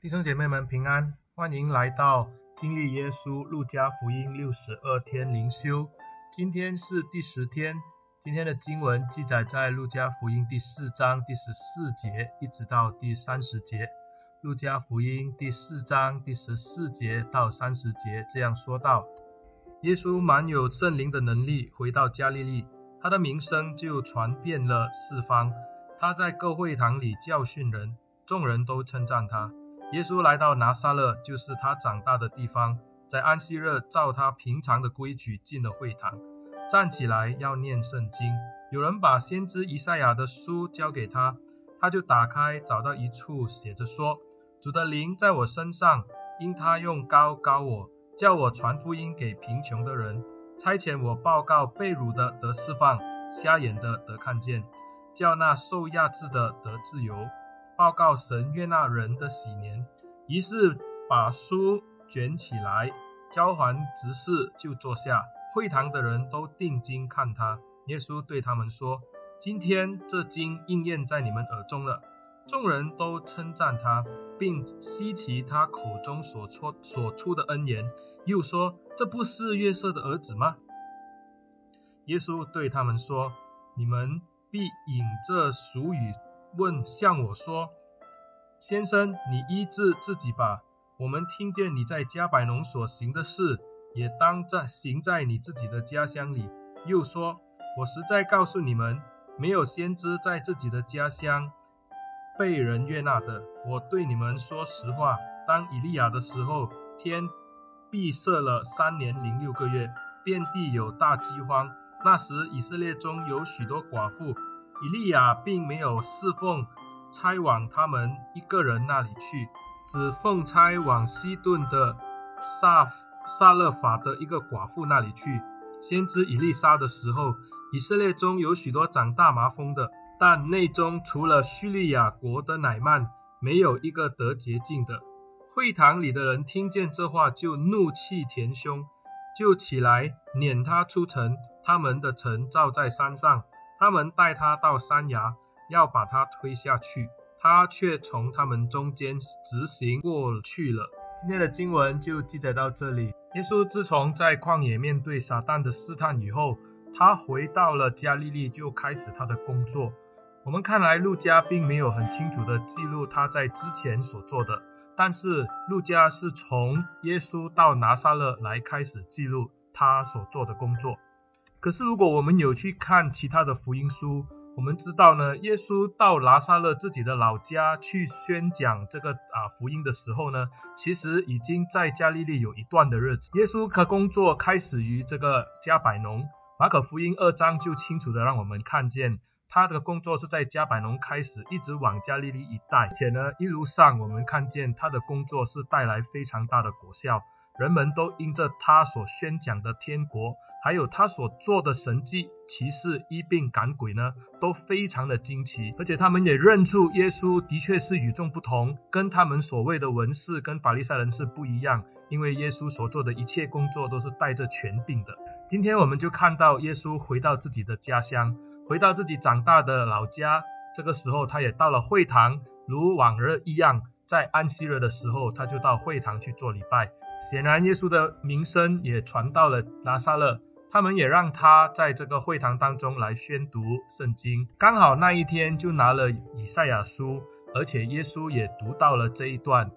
弟兄姐妹们平安，欢迎来到经历耶稣路加福音六十二天灵修。今天是第十天，今天的经文记载在路加福音第四章第十四节一直到第三十节。路加福音第四章第十四节到三十节这样说道：耶稣满有圣灵的能力，回到加利利，他的名声就传遍了四方。他在各会堂里教训人，众人都称赞他。耶稣来到拿撒勒，就是他长大的地方。在安息日，照他平常的规矩进了会堂，站起来要念圣经。有人把先知以赛亚的书交给他，他就打开，找到一处写着说：“主的灵在我身上，因他用膏膏我，叫我传福音给贫穷的人，差遣我报告被掳的得释放，瞎眼的得看见，叫那受压制的得自由。”报告神悦纳人的喜年，于是把书卷起来，交还执事，就坐下。会堂的人都定睛看他。耶稣对他们说：“今天这经应验在你们耳中了。”众人都称赞他，并稀奇他口中所出所出的恩言，又说：“这不是约瑟的儿子吗？”耶稣对他们说：“你们必引这俗语。”问向我说：“先生，你医治自己吧。我们听见你在加百农所行的事，也当在行在你自己的家乡里。”又说：“我实在告诉你们，没有先知在自己的家乡被人悦纳的。我对你们说实话，当以利亚的时候，天闭塞了三年零六个月，遍地有大饥荒。那时以色列中有许多寡妇。”以利亚并没有侍奉差往他们一个人那里去，只奉差往西顿的撒撒勒法的一个寡妇那里去。先知以利沙的时候，以色列中有许多长大麻风的，但内中除了叙利亚国的乃曼，没有一个得洁净的。会堂里的人听见这话，就怒气填胸，就起来撵他出城。他们的城造在山上。他们带他到山崖，要把他推下去，他却从他们中间直行过去了。今天的经文就记载到这里。耶稣自从在旷野面对撒旦的试探以后，他回到了加利利，就开始他的工作。我们看来路加并没有很清楚地记录他在之前所做的，但是路加是从耶稣到拿撒勒来开始记录他所做的工作。可是，如果我们有去看其他的福音书，我们知道呢，耶稣到拿撒勒自己的老家去宣讲这个啊福音的时候呢，其实已经在加利利有一段的日子。耶稣的工作开始于这个迦百农，马可福音二章就清楚的让我们看见他的工作是在迦百农开始，一直往加利利一带，且呢一路上我们看见他的工作是带来非常大的果效。人们都因着他所宣讲的天国，还有他所做的神迹奇事、医病赶鬼呢，都非常的惊奇，而且他们也认出耶稣的确是与众不同，跟他们所谓的文士跟法利赛人是不一样，因为耶稣所做的一切工作都是带着权柄的。今天我们就看到耶稣回到自己的家乡，回到自己长大的老家，这个时候他也到了会堂，如往日一样，在安息日的时候，他就到会堂去做礼拜。显然，耶稣的名声也传到了拿撒勒，他们也让他在这个会堂当中来宣读圣经。刚好那一天就拿了以赛亚书，而且耶稣也读到了这一段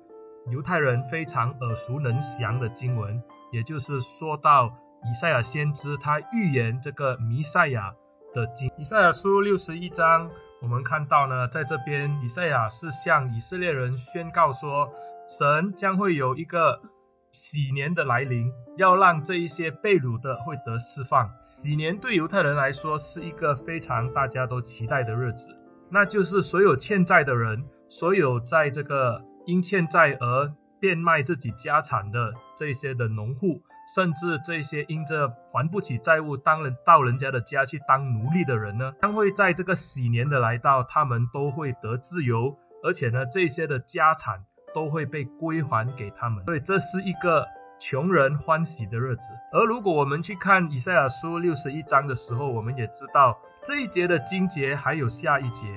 犹太人非常耳熟能详的经文，也就是说到以赛亚先知他预言这个弥赛亚的经。以赛亚书六十一章，我们看到呢，在这边以赛亚是向以色列人宣告说，神将会有一个。喜年的来临，要让这一些被掳的会得释放。喜年对犹太人来说是一个非常大家都期待的日子，那就是所有欠债的人，所有在这个因欠债而变卖自己家产的这些的农户，甚至这些因着还不起债务，当人到人家的家去当奴隶的人呢，将会在这个喜年的来到，他们都会得自由，而且呢，这些的家产。都会被归还给他们，所以这是一个穷人欢喜的日子。而如果我们去看以赛亚书六十一章的时候，我们也知道这一节的经节还有下一节，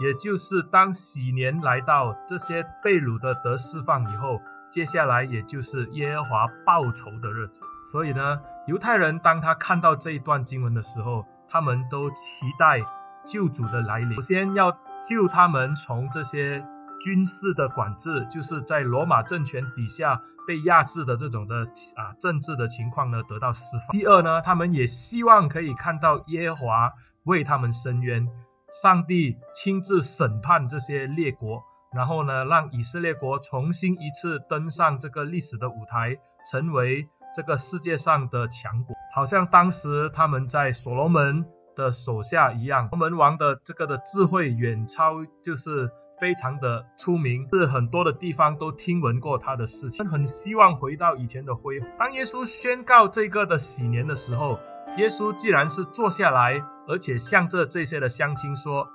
也就是当喜年来到，这些被掳的得释放以后，接下来也就是耶和华报仇的日子。所以呢，犹太人当他看到这一段经文的时候，他们都期待救主的来临，首先要救他们从这些军事的管制，就是在罗马政权底下被压制的这种的啊政治的情况呢得到释放。第二呢，他们也希望可以看到耶和华为他们伸冤。上帝亲自审判这些列国，然后呢，让以色列国重新一次登上这个历史的舞台，成为这个世界上的强国，好像当时他们在所罗门的手下一样。所罗门王的这个的智慧远超，就是非常的出名，是很多的地方都听闻过他的事情，很希望回到以前的辉煌。当耶稣宣告这个的喜年的时候，耶稣既然是坐下来，而且向着这些的乡亲说：“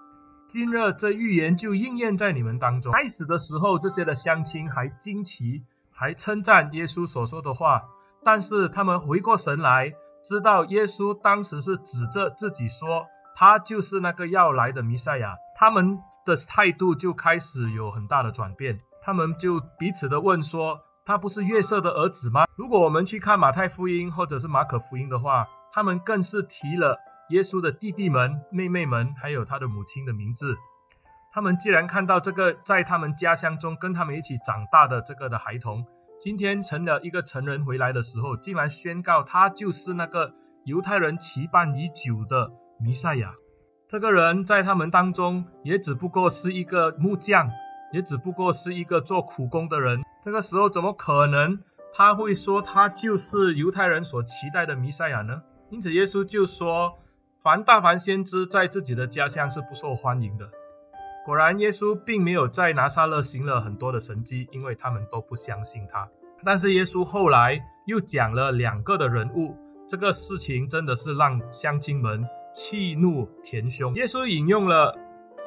今日这预言就应验在你们当中。”开始的时候，这些的乡亲还惊奇，还称赞耶稣所说的话。但是他们回过神来，知道耶稣当时是指着自己说，他就是那个要来的弥赛亚。他们的态度就开始有很大的转变，他们就彼此的问说：“他不是约瑟的儿子吗？”如果我们去看马太福音或者是马可福音的话，他们更是提了耶稣的弟弟们、妹妹们，还有他的母亲的名字。他们既然看到这个在他们家乡中跟他们一起长大的这个的孩童，今天成了一个成人回来的时候，竟然宣告他就是那个犹太人期盼已久的弥赛亚。这个人在他们当中也只不过是一个木匠，也只不过是一个做苦工的人。这个时候怎么可能他会说他就是犹太人所期待的弥赛亚呢？因此，耶稣就说：“凡大凡先知在自己的家乡是不受欢迎的。”果然，耶稣并没有在拿撒勒行了很多的神迹，因为他们都不相信他。但是，耶稣后来又讲了两个的人物，这个事情真的是让乡亲们气怒填胸。耶稣引用了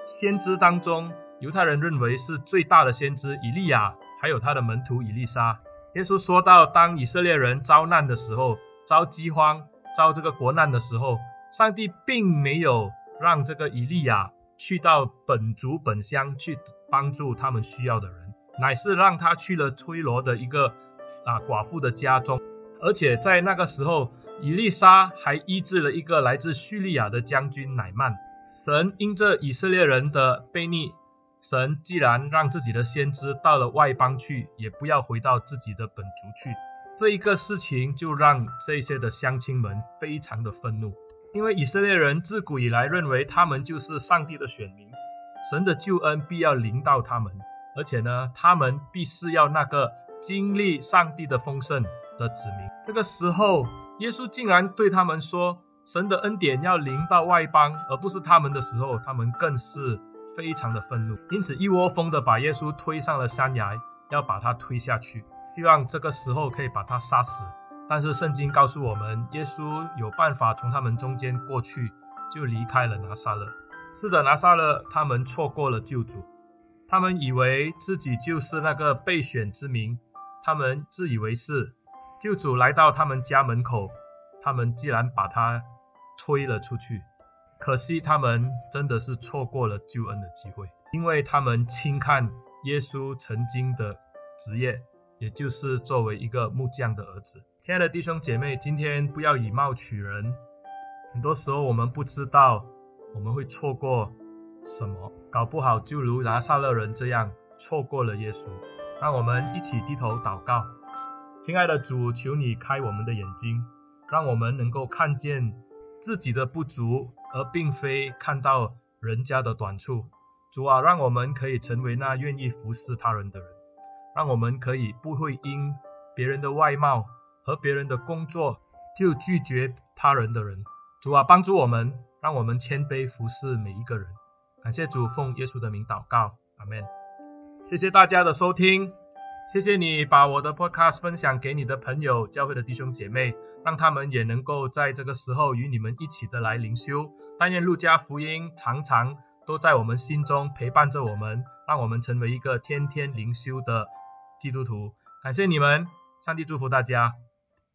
先知当中犹太人认为是最大的先知以利亚，还有他的门徒以利沙。耶稣说到，当以色列人遭难的时候，遭饥荒。遭这个国难的时候，上帝并没有让这个以利亚去到本族本乡去帮助他们需要的人，乃是让他去了推罗的一个啊寡妇的家中，而且在那个时候，以利沙还医治了一个来自叙利亚的将军乃曼。神因着以色列人的悖逆，神既然让自己的先知到了外邦去，也不要回到自己的本族去。这一个事情就让这些的乡亲们非常的愤怒，因为以色列人自古以来认为他们就是上帝的选民，神的救恩必要临到他们，而且呢，他们必是要那个经历上帝的丰盛的子民。这个时候，耶稣竟然对他们说，神的恩典要临到外邦，而不是他们的时候，他们更是非常的愤怒，因此一窝蜂的把耶稣推上了山崖。要把他推下去，希望这个时候可以把他杀死。但是圣经告诉我们，耶稣有办法从他们中间过去，就离开了拿撒勒。是的，拿撒勒他们错过了救主，他们以为自己就是那个被选之民，他们自以为是。救主来到他们家门口，他们既然把他推了出去，可惜他们真的是错过了救恩的机会，因为他们轻看。耶稣曾经的职业，也就是作为一个木匠的儿子。亲爱的弟兄姐妹，今天不要以貌取人。很多时候我们不知道我们会错过什么，搞不好就如拿撒勒人这样错过了耶稣。让我们一起低头祷告。亲爱的主，求你开我们的眼睛，让我们能够看见自己的不足，而并非看到人家的短处。主啊，让我们可以成为那愿意服侍他人的人，让我们可以不会因别人的外貌和别人的工作就拒绝他人的人。主啊，帮助我们，让我们谦卑服侍每一个人。感谢主，奉耶稣的名祷告，阿门。谢谢大家的收听，谢谢你把我的 podcast 分享给你的朋友、教会的弟兄姐妹，让他们也能够在这个时候与你们一起的来灵修。但愿路加福音常常。都在我们心中陪伴着我们，让我们成为一个天天灵修的基督徒。感谢你们，上帝祝福大家。